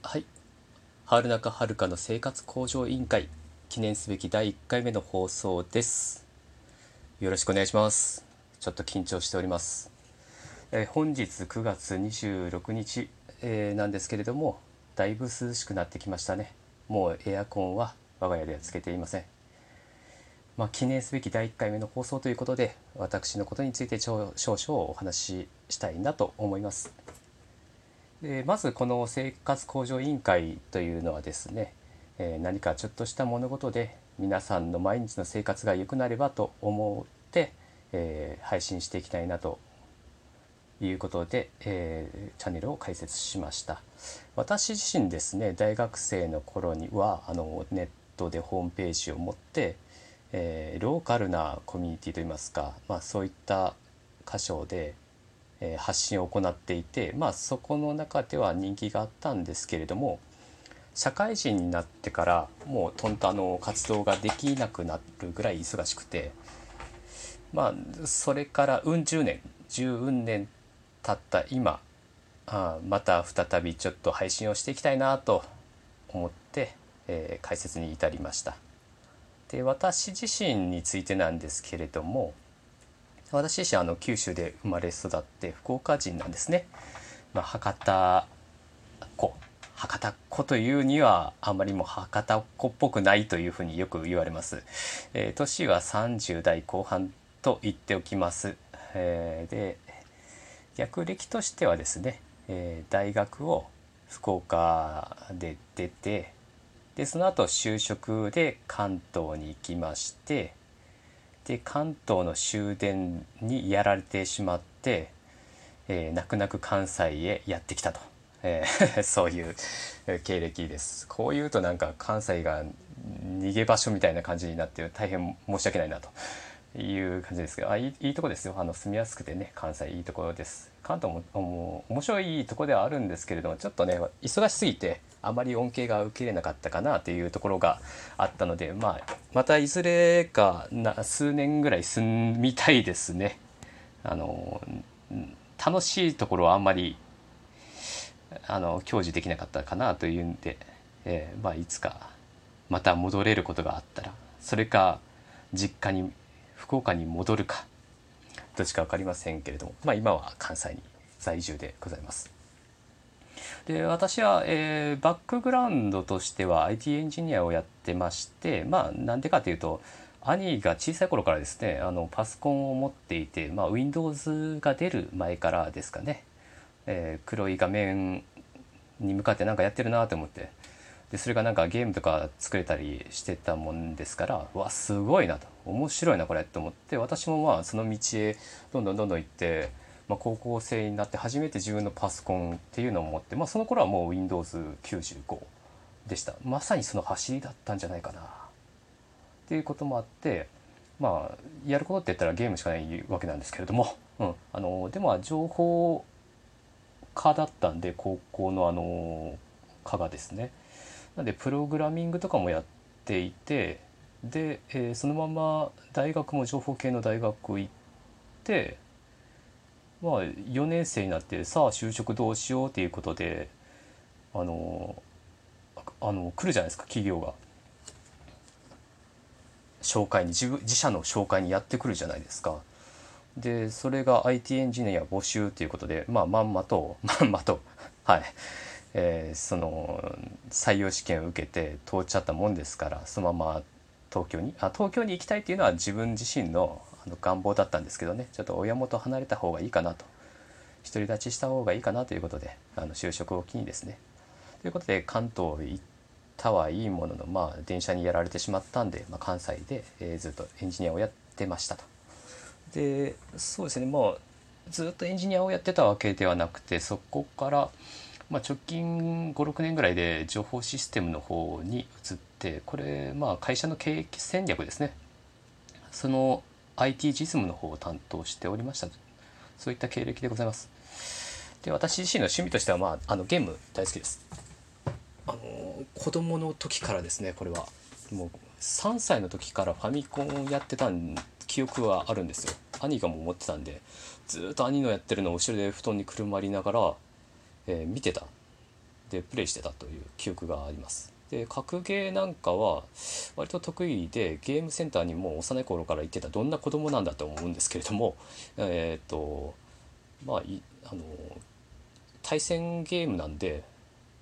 はい。春中遥の生活向上委員会記念すべき第1回目の放送です。よろしくお願いします。ちょっと緊張しております。えー本日9月26日、えーなんですけれどもだいぶ涼しくなってきましたね。もうエアコンは我が家ではつけていません。まあ、記念すべき第1回目の放送ということで私のことについて少々お話ししたいなと思います。でまずこの生活向上委員会というのはですね、えー何かちょっとした物事で皆さんの毎日の生活が良くなればと思って、えー配信していきたいなということで、えーチャンネルを開設しました。私自身ですね大学生の頃にはあのネットでホームページを持って、えーローカルなコミュニティといいますか、まあ、そういった箇所で、え発信を行っていて、まあ、そこの中では人気があったんですけれども社会人になってからもうとんとあの活動ができなくなるぐらい忙しくてまあそれからうん十年十うん年経った今あまた再びちょっと配信をしていきたいなと思って、えー解説に至りました。で私自身についてなんですけれども私自身あの九州で生まれ育って福岡人なんですね、まあ、博多っ子博多っ子というにはあまりも博多っ子っぽくないというふうによく言われます、えー年は30代後半と言っておきます、えーで逆歴としてはですね、えー大学を福岡で出てでその後就職で関東に行きましてで関東の終電にやられてしまって、えー泣く泣く関西へやってきたと、えー そういう経歴です。こういうとなんか関西が逃げ場所みたいな感じになって大変申し訳ないなと。いう感じですけど。あいいいいとこですよ。あの住みやすくてね。関西いいところです。関東もも面白いところではあるんですけれどもちょっとね忙しすぎてあまり恩恵が受けれなかったかなというところがあったので、まあ、またいずれかな数年ぐらい住みたいですねあの楽しいところはあんまりあの享受できなかったかなというんで、えーまあ、いつかまた戻れることがあったらそれか実家に福岡に戻るかどっちか分かりませんけれども、まあ、今は関西に在住でございます。で私は、えーバックグラウンドとしては IT エンジニアをやってましてまあなんでかというと兄が小さい頃からですねあのパソコンを持っていて、まあ、Windows が出る前からですかね、えー黒い画面に向かってなんかやってるなと思って。でそれがなんかゲームとか作れたりしてたもんですからうわすごいなと。面白いなこれと思って私もまあその道へどんどんどんどん行って、まあ、高校生になって初めて自分のパソコンっていうのを持って、まあ、その頃はもう Windows95 でした。まさにその走りだったんじゃないかな。っていうこともあってまあやることって言ったらゲームしかないわけなんですけれども、うん、あのでも情報科だったんで高校のあの科がですね。なんでプログラミングとかもやっていてで、えーそのまま大学も情報系の大学行ってまあ4年生になってさあ就職どうしようっていうことであのあの来るじゃないですか企業が紹介に自分自社の紹介にやってくるじゃないですか。でそれが IT エンジニア募集ということで、まあ、まんまと まんまとはい、えーその採用試験を受けて通っちゃったもんですからそのまま東京にあ東京に行きたいっていうのは自分自身のの願望だったんですけどねちょっと親元離れた方がいいかなと。独り立ちした方がいいかなということであの就職を機にですね。ということで関東行ったはいいもののまあ電車にやられてしまったんで、まあ、関西で、えーずっとエンジニアをやってましたと。でそうですねもうずっとエンジニアをやってたわけではなくてそこから、まあ、直近56年ぐらいで情報システムの方に移ってこれまあ会社の経営戦略ですね。その IT 実務の方を担当しておりました。そういった経歴でございます。で私自身の趣味としては、まあ、あのゲーム大好きです。あの子供の時からですねこれは。もう3歳の時からファミコンをやってた記憶はあるんですよ。兄がもう持ってたんでずーっと兄のやってるのを後ろで布団にくるまりながら、えー見てた。でプレイしてたという記憶がありますで格ゲーなんかは割と得意でゲームセンターにも幼い頃から行ってたどんな子供なんだと思うんですけれどもえっ、とまあいあの対戦ゲームなんで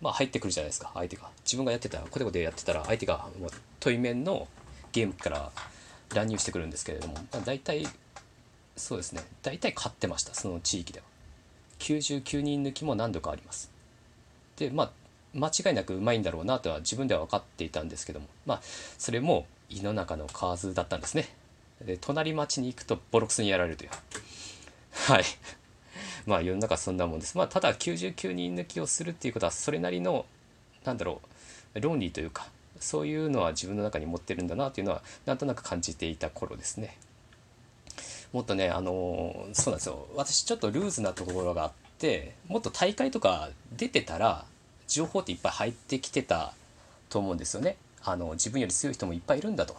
まあ入ってくるじゃないですか相手が。自分がやってたコテコテやってたら相手がもう対面のゲームから乱入してくるんですけれども、まあ、大体そうですね大体勝ってましたその地域では。99人抜きも何度かあります。でまあ間違いなくうまいんだろうなとは自分では分かっていたんですけども。まあそれも胃の中の蛙だったんですね。で隣町に行くとボロクソにやられるという。はい。まあ世の中そんなもんです。まあただ99人抜きをするっていうことはそれなりのなんだろう論理というかそういうのは自分の中に持ってるんだなというのはなんとなく感じていた頃ですね。もっとねあのそうなんですよ。私ちょっとルーズなところがあってもっと大会とか出てたら情報っていっぱい入ってきてたと思うんですよね。あの自分より強い人もいっぱいいるんだと。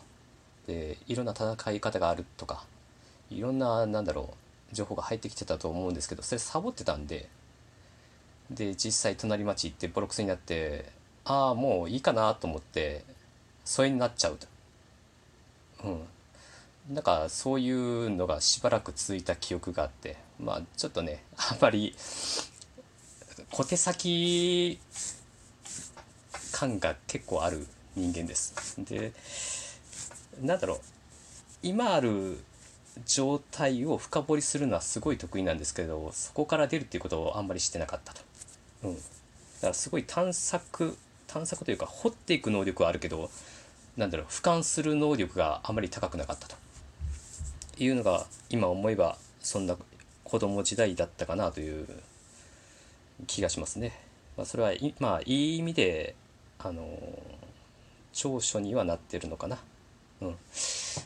でいろんな戦い方があるとかいろんななんだろう情報が入ってきてたと思うんですけどそれサボってたんでで実際隣町行ってボロクソになってああもういいかなと思って疎遠になっちゃうと。うん。なんかそういうのがしばらく続いた記憶があってまあちょっとねあんまり小手先感が結構ある人間です。でなんだろう。今ある状態を深掘りするのはすごい得意なんですけどそこから出るっていうことをあんまりしてなかったと。うん、だからすごい探索探索というか掘っていく能力はあるけどなんだろう。俯瞰する能力があまり高くなかったと。いうのが今思えばそんな子供時代だったかなという気がしますね。まあ、それはいまあいい意味であの長所にはなってるのかな。うん、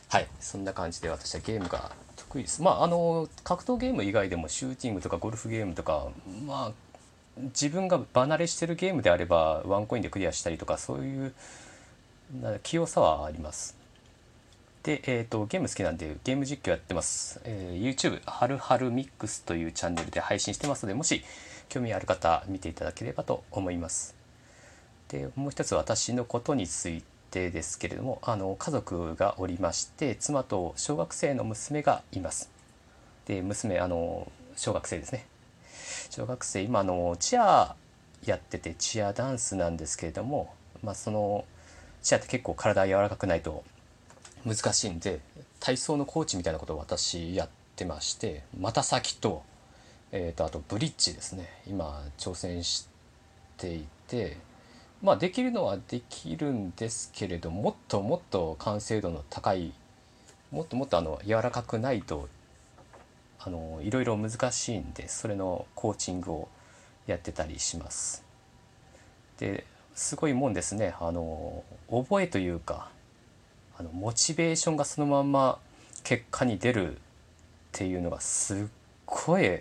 はいそんな感じで私はゲームが得意です。まああの格闘ゲーム以外でもシューティングとかゴルフゲームとかまあ自分が離れしてるゲームであればワンコインでクリアしたりとかそういう器用さはあります。で、えーと、ゲーム好きなんでゲーム実況やってます。えー、YouTube はるはるミックスというチャンネルで配信してますのでもし興味ある方見ていただければと思います。でもう一つ私のことについてですけれどもあの家族がおりまして妻と小学生の娘がいます。で娘あの小学生ですね。小学生今のチアやっててチアダンスなんですけれども、まあ、そのチアって結構体柔らかくないと難しいんで体操のコーチみたいなことを私やってまして股先と,、えーと、あとブリッジですね今挑戦していてまあできるのはできるんですけれどもっともっと完成度の高いもっともっとあの柔らかくないとあのいろいろ難しいんでそれのコーチングをやってたりします。ですごいもんですねあの覚えというかあのモチベーションがそのまんま結果に出るっていうのがすっごい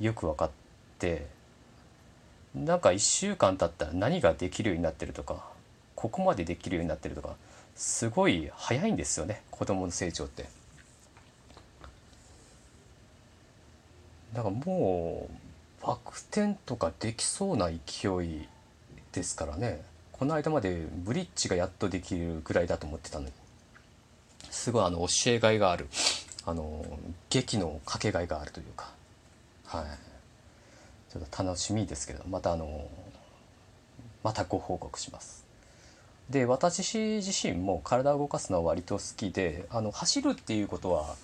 よく分かってなんか1週間経ったら何ができるようになってるとかここまでできるようになってるとかすごい早いんですよね子供の成長って。だからもうバク転とかできそうな勢いですからね。この間までブリッジがやっとできるぐらいだと思ってたのに。すごいあの教えがいがある。あの劇のかけがいがあるというか。はい。ちょっと楽しみですけどまたあのまたご報告します。で私自身も体を動かすのは割と好きであの走るっていうことは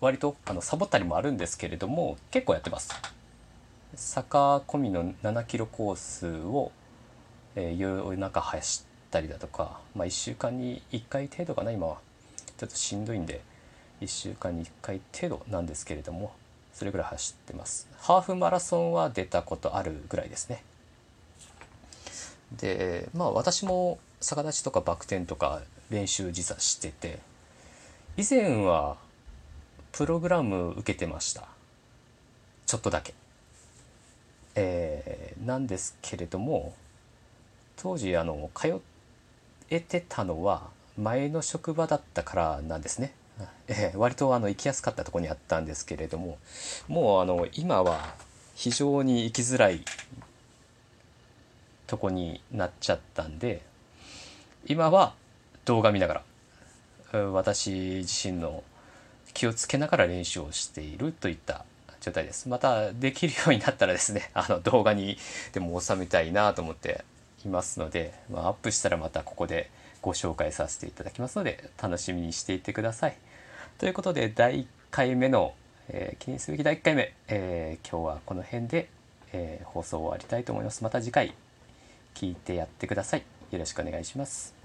割とあのサボったりもあるんですけれども結構やってます。坂込みの7キロコースを、えー、夜中走ったりだとか、まあ、1週間に1回程度かな今は。ちょっとしんどいんで1週間に1回程度なんですけれどもそれぐらい走ってます。ハーフマラソンは出たことあるぐらいですね。でまあ私も逆立ちとかバク転とか練習実はしてて以前はプログラム受けてました。ちょっとだけ。えー、なんですけれども当時あの通えてたのは前の職場だったからなんですね、えー、割とあの行きやすかったとこにあったんですけれどももうあの今は非常に行きづらいとこになっちゃったんで今は動画見ながら私自身の気をつけながら練習をしているといった状態ですまたできるようになったらですね あの動画にでも収めたいなと思っていますので、まあ、アップしたらまたここでご紹介させていただきますので楽しみにしていてください。ということで第1回目の、えー、記念すべき第1回目、えー、今日はこの辺で、えー、放送を終わりたいと思います。また次回聞いてやってください。よろしくお願いします。